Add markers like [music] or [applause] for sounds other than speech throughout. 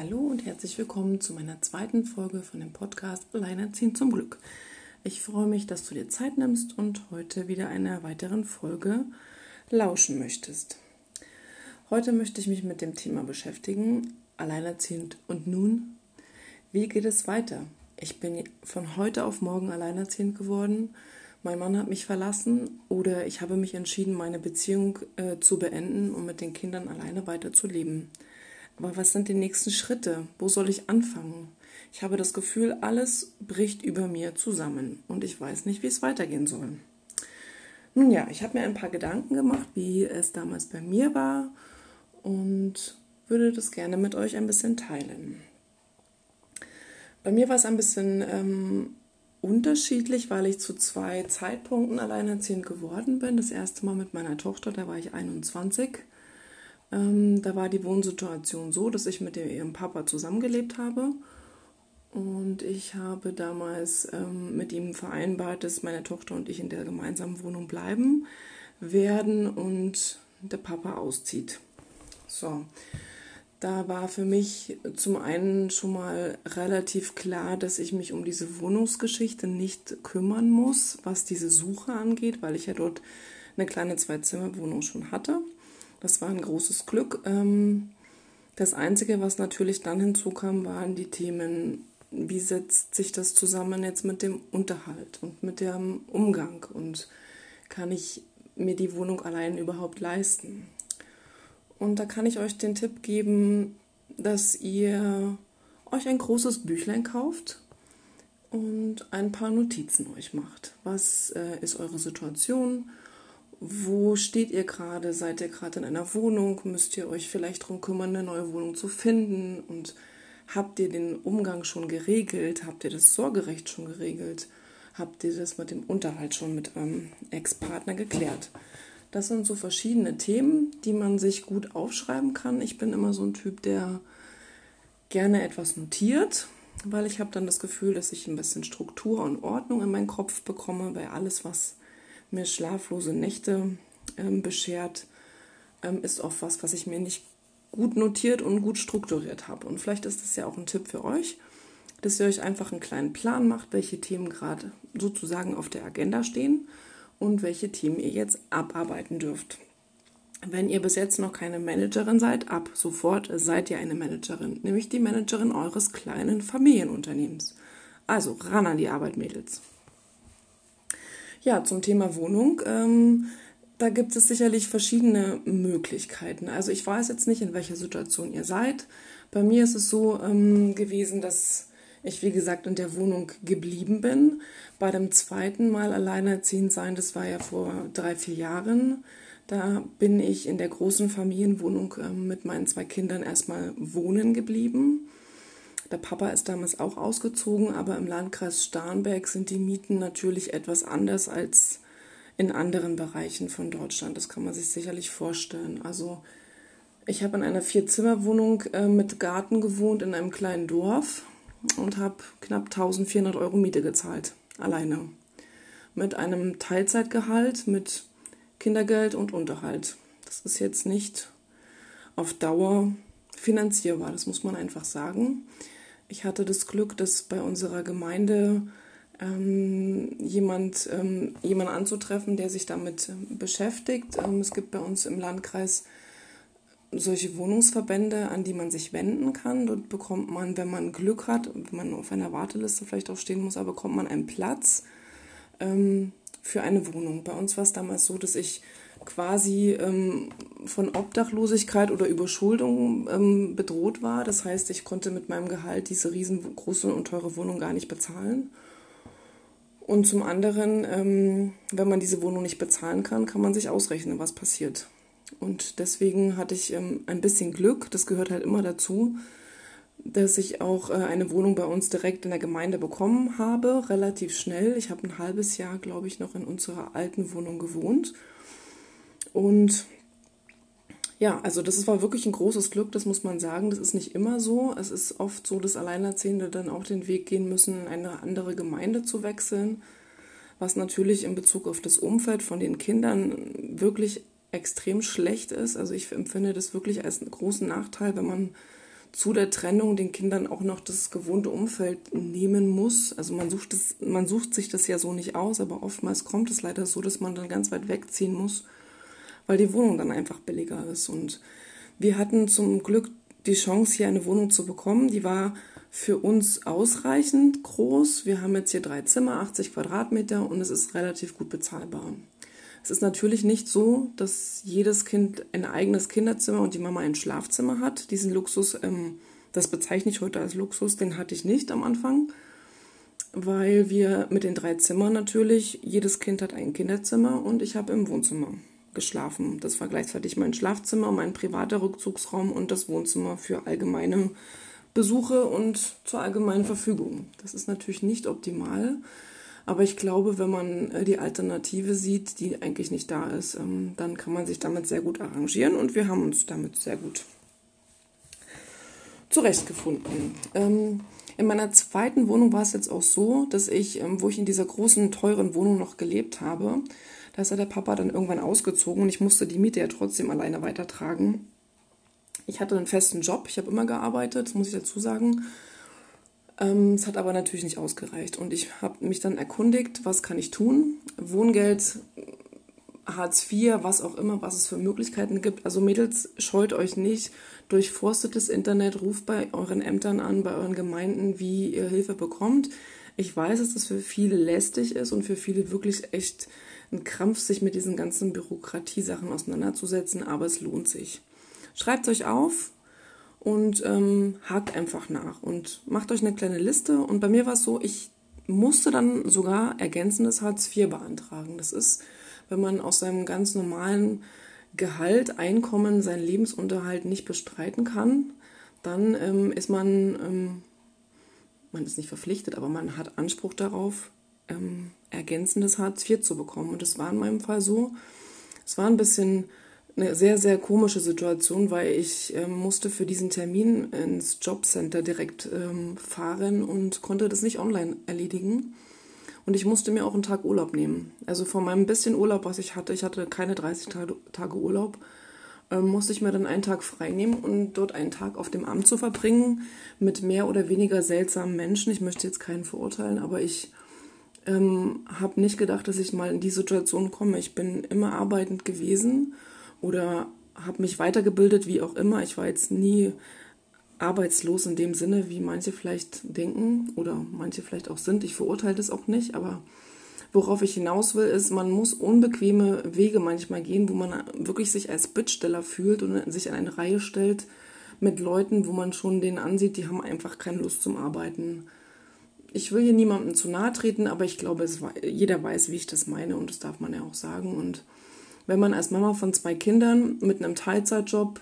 Hallo und herzlich willkommen zu meiner zweiten Folge von dem Podcast Alleinerziehend zum Glück. Ich freue mich, dass du dir Zeit nimmst und heute wieder einer weiteren Folge lauschen möchtest. Heute möchte ich mich mit dem Thema beschäftigen, Alleinerziehend und nun, wie geht es weiter? Ich bin von heute auf morgen alleinerziehend geworden. Mein Mann hat mich verlassen oder ich habe mich entschieden, meine Beziehung äh, zu beenden und mit den Kindern alleine weiterzuleben. Aber was sind die nächsten Schritte? Wo soll ich anfangen? Ich habe das Gefühl, alles bricht über mir zusammen und ich weiß nicht, wie es weitergehen soll. Nun ja, ich habe mir ein paar Gedanken gemacht, wie es damals bei mir war und würde das gerne mit euch ein bisschen teilen. Bei mir war es ein bisschen ähm, unterschiedlich, weil ich zu zwei Zeitpunkten alleinerziehend geworden bin. Das erste Mal mit meiner Tochter, da war ich 21 ähm, da war die Wohnsituation so, dass ich mit ihrem Papa zusammengelebt habe. Und ich habe damals ähm, mit ihm vereinbart, dass meine Tochter und ich in der gemeinsamen Wohnung bleiben werden und der Papa auszieht. So, da war für mich zum einen schon mal relativ klar, dass ich mich um diese Wohnungsgeschichte nicht kümmern muss, was diese Suche angeht, weil ich ja dort eine kleine Zwei-Zimmer-Wohnung schon hatte. Das war ein großes Glück. Ähm, das Einzige, was natürlich dann hinzukam, waren die Themen, wie setzt sich das zusammen jetzt mit dem Unterhalt und mit dem Umgang und kann ich mir die Wohnung allein überhaupt leisten? Und da kann ich euch den Tipp geben, dass ihr euch ein großes Büchlein kauft und ein paar Notizen euch macht. Was äh, ist eure Situation? Wo steht ihr gerade? Seid ihr gerade in einer Wohnung? Müsst ihr euch vielleicht darum kümmern, eine neue Wohnung zu finden? Und habt ihr den Umgang schon geregelt? Habt ihr das Sorgerecht schon geregelt? Habt ihr das mit dem Unterhalt schon mit eurem Ex-Partner geklärt? Das sind so verschiedene Themen, die man sich gut aufschreiben kann. Ich bin immer so ein Typ, der gerne etwas notiert, weil ich habe dann das Gefühl, dass ich ein bisschen Struktur und Ordnung in meinen Kopf bekomme, weil alles, was mir schlaflose Nächte ähm, beschert, ähm, ist oft was, was ich mir nicht gut notiert und gut strukturiert habe. Und vielleicht ist das ja auch ein Tipp für euch, dass ihr euch einfach einen kleinen Plan macht, welche Themen gerade sozusagen auf der Agenda stehen und welche Themen ihr jetzt abarbeiten dürft. Wenn ihr bis jetzt noch keine Managerin seid, ab sofort seid ihr eine Managerin, nämlich die Managerin eures kleinen Familienunternehmens. Also ran an die Arbeit, Mädels. Ja, zum Thema Wohnung. Ähm, da gibt es sicherlich verschiedene Möglichkeiten. Also ich weiß jetzt nicht, in welcher Situation ihr seid. Bei mir ist es so ähm, gewesen, dass ich, wie gesagt, in der Wohnung geblieben bin. Bei dem zweiten Mal alleinerziehend sein, das war ja vor drei, vier Jahren. Da bin ich in der großen Familienwohnung äh, mit meinen zwei Kindern erstmal wohnen geblieben. Der Papa ist damals auch ausgezogen, aber im Landkreis Starnberg sind die Mieten natürlich etwas anders als in anderen Bereichen von Deutschland. Das kann man sich sicherlich vorstellen. Also ich habe in einer Vierzimmerwohnung äh, mit Garten gewohnt in einem kleinen Dorf und habe knapp 1400 Euro Miete gezahlt, alleine. Mit einem Teilzeitgehalt, mit Kindergeld und Unterhalt. Das ist jetzt nicht auf Dauer finanzierbar, das muss man einfach sagen. Ich hatte das Glück, dass bei unserer Gemeinde ähm, jemand, ähm, jemand anzutreffen, der sich damit ähm, beschäftigt. Ähm, es gibt bei uns im Landkreis solche Wohnungsverbände, an die man sich wenden kann. Dort bekommt man, wenn man Glück hat, wenn man auf einer Warteliste vielleicht auch stehen muss, aber bekommt man einen Platz ähm, für eine Wohnung. Bei uns war es damals so, dass ich quasi ähm, von Obdachlosigkeit oder Überschuldung ähm, bedroht war. Das heißt, ich konnte mit meinem Gehalt diese riesengroße und teure Wohnung gar nicht bezahlen. Und zum anderen, ähm, wenn man diese Wohnung nicht bezahlen kann, kann man sich ausrechnen, was passiert. Und deswegen hatte ich ähm, ein bisschen Glück, das gehört halt immer dazu, dass ich auch äh, eine Wohnung bei uns direkt in der Gemeinde bekommen habe, relativ schnell. Ich habe ein halbes Jahr, glaube ich, noch in unserer alten Wohnung gewohnt und ja, also das war wirklich ein großes Glück, das muss man sagen. Das ist nicht immer so. Es ist oft so, dass Alleinerziehende dann auch den Weg gehen müssen, in eine andere Gemeinde zu wechseln, was natürlich in Bezug auf das Umfeld von den Kindern wirklich extrem schlecht ist. Also ich empfinde das wirklich als einen großen Nachteil, wenn man zu der Trennung den Kindern auch noch das gewohnte Umfeld nehmen muss. Also man sucht, das, man sucht sich das ja so nicht aus, aber oftmals kommt es leider so, dass man dann ganz weit wegziehen muss, weil die Wohnung dann einfach billiger ist. Und wir hatten zum Glück die Chance, hier eine Wohnung zu bekommen. Die war für uns ausreichend groß. Wir haben jetzt hier drei Zimmer, 80 Quadratmeter und es ist relativ gut bezahlbar. Es ist natürlich nicht so, dass jedes Kind ein eigenes Kinderzimmer und die Mama ein Schlafzimmer hat. Diesen Luxus, ähm, das bezeichne ich heute als Luxus, den hatte ich nicht am Anfang, weil wir mit den drei Zimmern natürlich, jedes Kind hat ein Kinderzimmer und ich habe im Wohnzimmer geschlafen. Das war gleichzeitig mein Schlafzimmer, mein privater Rückzugsraum und das Wohnzimmer für allgemeine Besuche und zur allgemeinen Verfügung. Das ist natürlich nicht optimal. Aber ich glaube, wenn man äh, die Alternative sieht, die eigentlich nicht da ist, ähm, dann kann man sich damit sehr gut arrangieren und wir haben uns damit sehr gut zurechtgefunden. Ähm, in meiner zweiten Wohnung war es jetzt auch so, dass ich, ähm, wo ich in dieser großen, teuren Wohnung noch gelebt habe, da ist ja der Papa dann irgendwann ausgezogen und ich musste die Miete ja trotzdem alleine weitertragen. Ich hatte einen festen Job, ich habe immer gearbeitet, muss ich dazu sagen. Ähm, es hat aber natürlich nicht ausgereicht. Und ich habe mich dann erkundigt, was kann ich tun? Wohngeld, Hartz IV, was auch immer, was es für Möglichkeiten gibt. Also Mädels, scheut euch nicht, durchforstet das Internet, ruft bei euren Ämtern an, bei euren Gemeinden, wie ihr Hilfe bekommt. Ich weiß, dass das für viele lästig ist und für viele wirklich echt ein Krampf, sich mit diesen ganzen Bürokratiesachen auseinanderzusetzen, aber es lohnt sich. Schreibt euch auf, und ähm, hakt einfach nach und macht euch eine kleine Liste. Und bei mir war es so, ich musste dann sogar ergänzendes Hartz IV beantragen. Das ist, wenn man aus seinem ganz normalen Gehalt, Einkommen, seinen Lebensunterhalt nicht bestreiten kann, dann ähm, ist man, ähm, man ist nicht verpflichtet, aber man hat Anspruch darauf, ähm, ergänzendes Hartz IV zu bekommen. Und das war in meinem Fall so. Es war ein bisschen eine sehr, sehr komische Situation, weil ich ähm, musste für diesen Termin ins Jobcenter direkt ähm, fahren und konnte das nicht online erledigen. Und ich musste mir auch einen Tag Urlaub nehmen. Also von meinem bisschen Urlaub, was ich hatte, ich hatte keine 30 Tage Urlaub, ähm, musste ich mir dann einen Tag frei nehmen und dort einen Tag auf dem Amt zu verbringen mit mehr oder weniger seltsamen Menschen. Ich möchte jetzt keinen verurteilen, aber ich ähm, habe nicht gedacht, dass ich mal in die Situation komme. Ich bin immer arbeitend gewesen oder habe mich weitergebildet, wie auch immer. Ich war jetzt nie arbeitslos in dem Sinne, wie manche vielleicht denken oder manche vielleicht auch sind. Ich verurteile das auch nicht, aber worauf ich hinaus will, ist, man muss unbequeme Wege manchmal gehen, wo man wirklich sich als Bittsteller fühlt und sich an eine Reihe stellt mit Leuten, wo man schon denen ansieht, die haben einfach keine Lust zum Arbeiten. Ich will hier niemandem zu nahe treten, aber ich glaube, es, jeder weiß, wie ich das meine und das darf man ja auch sagen und wenn man als Mama von zwei Kindern mit einem Teilzeitjob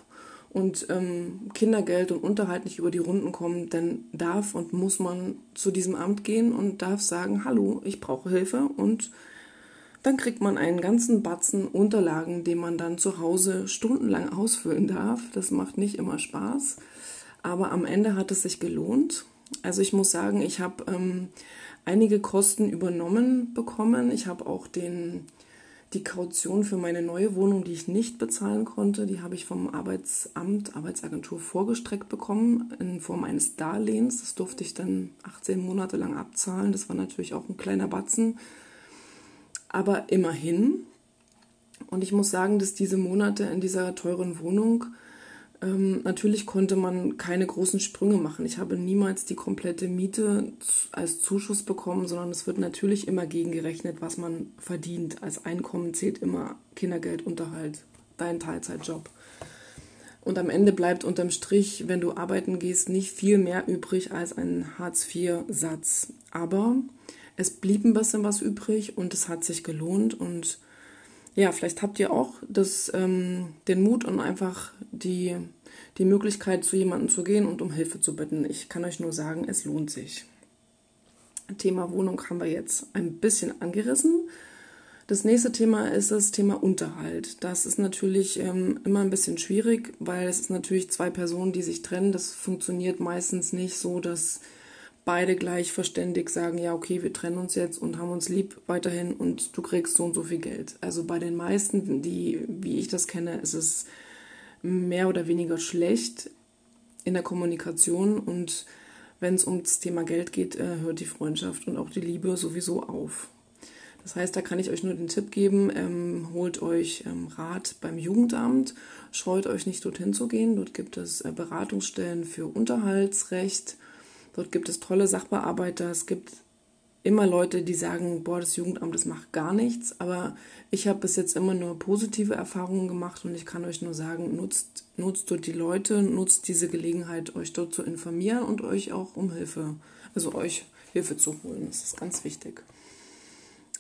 und ähm, Kindergeld und Unterhalt nicht über die Runden kommt, dann darf und muss man zu diesem Amt gehen und darf sagen, hallo, ich brauche Hilfe und dann kriegt man einen ganzen Batzen Unterlagen, den man dann zu Hause stundenlang ausfüllen darf. Das macht nicht immer Spaß, aber am Ende hat es sich gelohnt. Also ich muss sagen, ich habe ähm, einige Kosten übernommen bekommen. Ich habe auch den die Kaution für meine neue Wohnung, die ich nicht bezahlen konnte, die habe ich vom Arbeitsamt, Arbeitsagentur vorgestreckt bekommen in Form eines Darlehens. Das durfte ich dann 18 Monate lang abzahlen. Das war natürlich auch ein kleiner Batzen. Aber immerhin. Und ich muss sagen, dass diese Monate in dieser teuren Wohnung ähm, natürlich konnte man keine großen Sprünge machen. Ich habe niemals die komplette Miete als Zuschuss bekommen, sondern es wird natürlich immer gegengerechnet, was man verdient. Als Einkommen zählt immer Kindergeld, Unterhalt, dein Teilzeitjob. Und am Ende bleibt unterm Strich, wenn du arbeiten gehst, nicht viel mehr übrig als ein Hartz-IV-Satz. Aber es blieb ein bisschen was übrig und es hat sich gelohnt und ja, vielleicht habt ihr auch das, ähm, den Mut und einfach die, die Möglichkeit, zu jemandem zu gehen und um Hilfe zu bitten. Ich kann euch nur sagen, es lohnt sich. Thema Wohnung haben wir jetzt ein bisschen angerissen. Das nächste Thema ist das Thema Unterhalt. Das ist natürlich ähm, immer ein bisschen schwierig, weil es ist natürlich zwei Personen, die sich trennen. Das funktioniert meistens nicht so, dass beide gleich verständig sagen, ja, okay, wir trennen uns jetzt und haben uns lieb weiterhin und du kriegst so und so viel Geld. Also bei den meisten, die, wie ich das kenne, ist es mehr oder weniger schlecht. in der Kommunikation und wenn es ums Thema Geld geht, äh, hört die Freundschaft und auch die Liebe sowieso auf. Das heißt, da kann ich euch nur den Tipp geben, ähm, holt euch ähm, Rat beim Jugendamt, scheut euch nicht dorthin zu gehen. Dort gibt es äh, Beratungsstellen für Unterhaltsrecht, dort gibt es tolle Sachbearbeiter, es gibt immer Leute, die sagen, boah, das Jugendamt, das macht gar nichts. Aber ich habe bis jetzt immer nur positive Erfahrungen gemacht und ich kann euch nur sagen, nutzt, nutzt dort die Leute, nutzt diese Gelegenheit, euch dort zu informieren und euch auch um Hilfe, also euch Hilfe zu holen. Das ist ganz wichtig.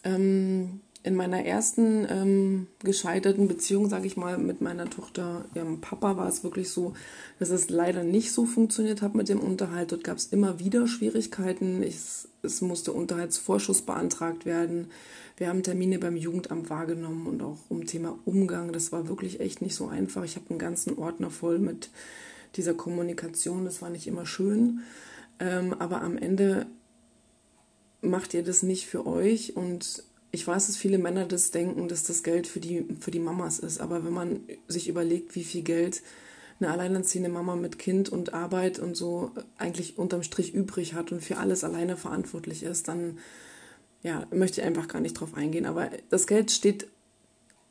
Ähm, in meiner ersten ähm, gescheiterten Beziehung, sage ich mal, mit meiner Tochter, ihrem Papa, war es wirklich so, dass es leider nicht so funktioniert hat mit dem Unterhalt. Dort gab es immer wieder Schwierigkeiten. Ich, es musste Unterhaltsvorschuss beantragt werden. Wir haben Termine beim Jugendamt wahrgenommen und auch um Thema Umgang. Das war wirklich echt nicht so einfach. Ich habe einen ganzen Ordner voll mit dieser Kommunikation. Das war nicht immer schön. Ähm, aber am Ende macht ihr das nicht für euch und ich weiß, dass viele Männer das denken, dass das Geld für die, für die Mamas ist. Aber wenn man sich überlegt, wie viel Geld eine alleinerziehende Mama mit Kind und Arbeit und so eigentlich unterm Strich übrig hat und für alles alleine verantwortlich ist, dann ja, möchte ich einfach gar nicht drauf eingehen. Aber das Geld steht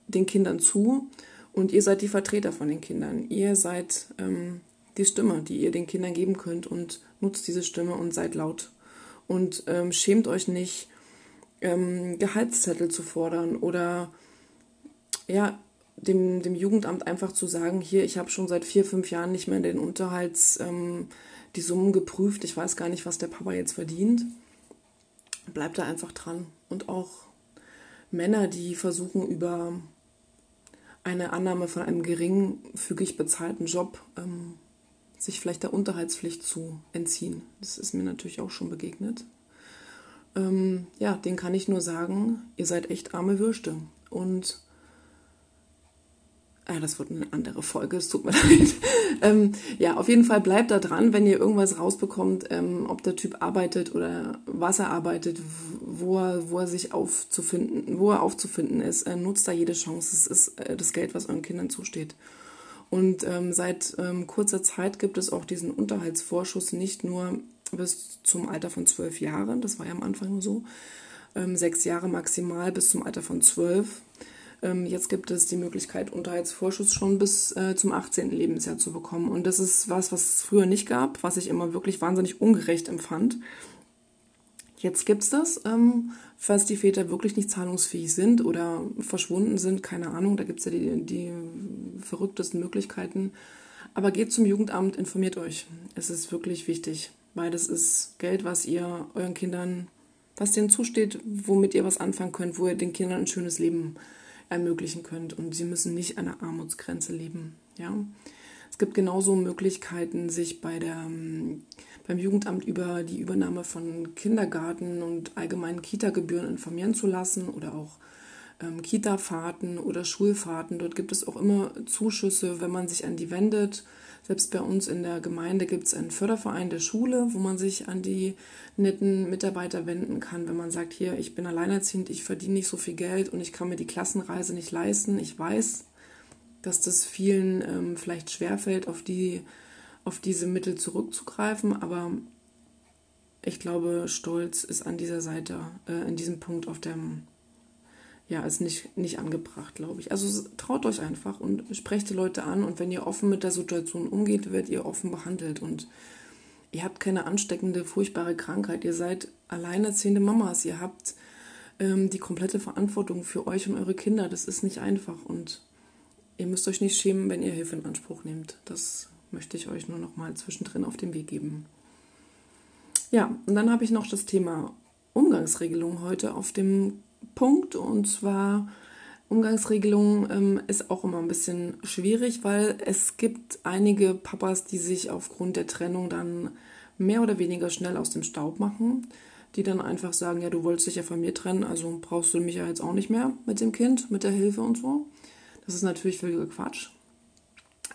den Kindern zu und ihr seid die Vertreter von den Kindern. Ihr seid ähm, die Stimme, die ihr den Kindern geben könnt und nutzt diese Stimme und seid laut und ähm, schämt euch nicht, ähm, Gehaltszettel zu fordern oder ja, dem, dem Jugendamt einfach zu sagen, hier, ich habe schon seit vier, fünf Jahren nicht mehr den Unterhalts, ähm, die Summen geprüft, ich weiß gar nicht, was der Papa jetzt verdient. Bleibt da einfach dran. Und auch Männer, die versuchen über eine Annahme von einem geringfügig bezahlten Job ähm, sich vielleicht der Unterhaltspflicht zu entziehen. Das ist mir natürlich auch schon begegnet. Ähm, ja, den kann ich nur sagen, ihr seid echt arme Würste. Und Ah, das wird eine andere Folge, es tut mir [laughs] leid. ähm, ja, auf jeden Fall bleibt da dran, wenn ihr irgendwas rausbekommt, ähm, ob der Typ arbeitet oder was er arbeitet, wo er, wo er sich aufzufinden, wo er aufzufinden ist, äh, nutzt da jede Chance. Es ist äh, das Geld, was euren Kindern zusteht. Und ähm, seit ähm, kurzer Zeit gibt es auch diesen Unterhaltsvorschuss nicht nur bis zum Alter von zwölf Jahren, das war ja am Anfang nur so, ähm, sechs Jahre maximal bis zum Alter von zwölf. Ähm, jetzt gibt es die Möglichkeit, Unterhaltsvorschuss schon bis äh, zum 18. Lebensjahr zu bekommen. Und das ist was, was es früher nicht gab, was ich immer wirklich wahnsinnig ungerecht empfand. Jetzt gibt es das, ähm, falls die Väter wirklich nicht zahlungsfähig sind oder verschwunden sind, keine Ahnung, da gibt es ja die, die verrücktesten Möglichkeiten. Aber geht zum Jugendamt, informiert euch. Es ist wirklich wichtig, weil das ist Geld, was ihr euren Kindern, was denen zusteht, womit ihr was anfangen könnt, wo ihr den Kindern ein schönes Leben ermöglichen könnt und sie müssen nicht an der Armutsgrenze leben. Ja? Es gibt genauso Möglichkeiten, sich bei der ähm, beim Jugendamt über die Übernahme von Kindergarten und allgemeinen Kita-Gebühren informieren zu lassen oder auch ähm, Kita-Fahrten oder Schulfahrten. Dort gibt es auch immer Zuschüsse, wenn man sich an die wendet. Selbst bei uns in der Gemeinde gibt es einen Förderverein der Schule, wo man sich an die netten Mitarbeiter wenden kann, wenn man sagt, hier, ich bin alleinerziehend, ich verdiene nicht so viel Geld und ich kann mir die Klassenreise nicht leisten. Ich weiß, dass das vielen ähm, vielleicht schwerfällt, auf die auf diese Mittel zurückzugreifen, aber ich glaube, Stolz ist an dieser Seite, äh, in diesem Punkt auf dem, ja, ist nicht, nicht angebracht, glaube ich. Also traut euch einfach und sprecht die Leute an und wenn ihr offen mit der Situation umgeht, werdet ihr offen behandelt und ihr habt keine ansteckende, furchtbare Krankheit. Ihr seid alleinerziehende Mamas. Ihr habt ähm, die komplette Verantwortung für euch und eure Kinder. Das ist nicht einfach und ihr müsst euch nicht schämen, wenn ihr Hilfe in Anspruch nehmt. Das möchte ich euch nur noch mal zwischendrin auf den Weg geben. Ja, und dann habe ich noch das Thema Umgangsregelung heute auf dem Punkt. Und zwar Umgangsregelung ähm, ist auch immer ein bisschen schwierig, weil es gibt einige Papas, die sich aufgrund der Trennung dann mehr oder weniger schnell aus dem Staub machen, die dann einfach sagen, ja, du wolltest dich ja von mir trennen, also brauchst du mich ja jetzt auch nicht mehr mit dem Kind, mit der Hilfe und so. Das ist natürlich völliger Quatsch.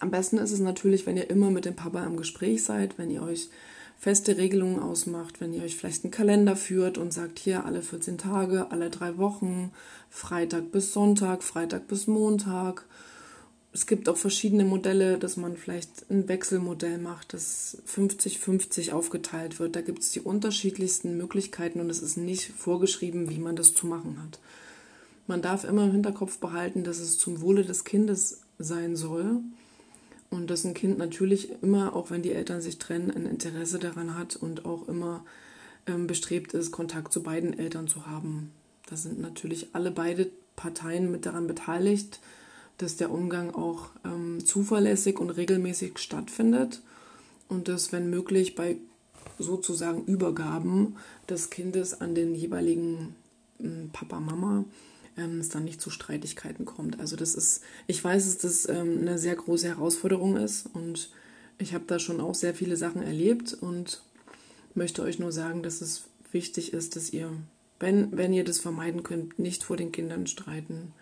Am besten ist es natürlich, wenn ihr immer mit dem Papa im Gespräch seid, wenn ihr euch feste Regelungen ausmacht, wenn ihr euch vielleicht einen Kalender führt und sagt, hier alle 14 Tage, alle drei Wochen, Freitag bis Sonntag, Freitag bis Montag es gibt auch verschiedene Modelle, dass man vielleicht ein Wechselmodell macht, das 50-50 aufgeteilt wird. Da gibt es die unterschiedlichsten Möglichkeiten und es ist nicht vorgeschrieben, wie man das zu machen hat. Man darf immer im Hinterkopf behalten, dass es zum Wohle des Kindes sein soll und dass ein Kind natürlich immer, auch wenn die Eltern sich trennen, ein Interesse daran hat und auch immer ähm, bestrebt ist, Kontakt zu beiden Eltern zu haben. Da sind natürlich alle beide Parteien mit daran beteiligt dass der Umgang auch ähm, zuverlässig und regelmäßig stattfindet und dass, wenn möglich, bei sozusagen Übergaben des Kindes an den jeweiligen ähm, Papa, Mama ähm, es dann nicht zu Streitigkeiten kommt. Also das ist, ich weiß, dass das ähm, eine sehr große Herausforderung ist und ich habe da schon auch sehr viele Sachen erlebt und möchte euch nur sagen, dass es wichtig ist, dass ihr, wenn, wenn ihr das vermeiden könnt, nicht vor den Kindern streiten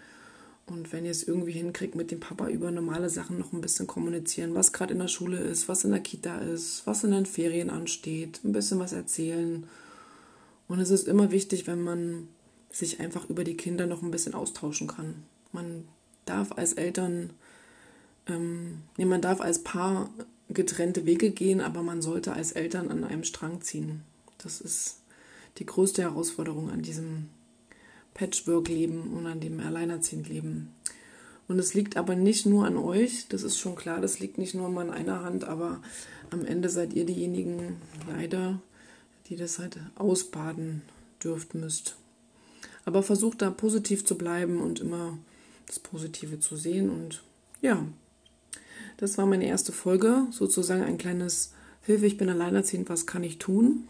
und wenn ihr es irgendwie hinkriegt, mit dem Papa über normale Sachen noch ein bisschen kommunizieren, was gerade in der Schule ist, was in der Kita ist, was in den Ferien ansteht, ein bisschen was erzählen. Und es ist immer wichtig, wenn man sich einfach über die Kinder noch ein bisschen austauschen kann. Man darf als Eltern, ähm, nee, man darf als Paar getrennte Wege gehen, aber man sollte als Eltern an einem Strang ziehen. Das ist die größte Herausforderung an diesem Patchwork-Leben und an dem Alleinerziehend-Leben. Und es liegt aber nicht nur an euch, das ist schon klar, das liegt nicht nur mal in einer Hand, aber am Ende seid ihr diejenigen, leider, die das halt ausbaden dürft, müsst. Aber versucht da positiv zu bleiben und immer das Positive zu sehen. Und ja, das war meine erste Folge, sozusagen ein kleines Hilfe, ich bin alleinerziehend, was kann ich tun?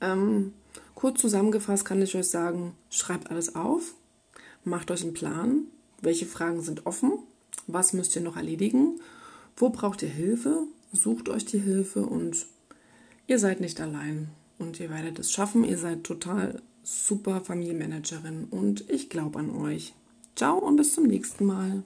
Ähm, Kurz zusammengefasst kann ich euch sagen, schreibt alles auf, macht euch einen Plan, welche Fragen sind offen, was müsst ihr noch erledigen, wo braucht ihr Hilfe, sucht euch die Hilfe und ihr seid nicht allein und ihr werdet es schaffen, ihr seid total super Familienmanagerin und ich glaube an euch. Ciao und bis zum nächsten Mal.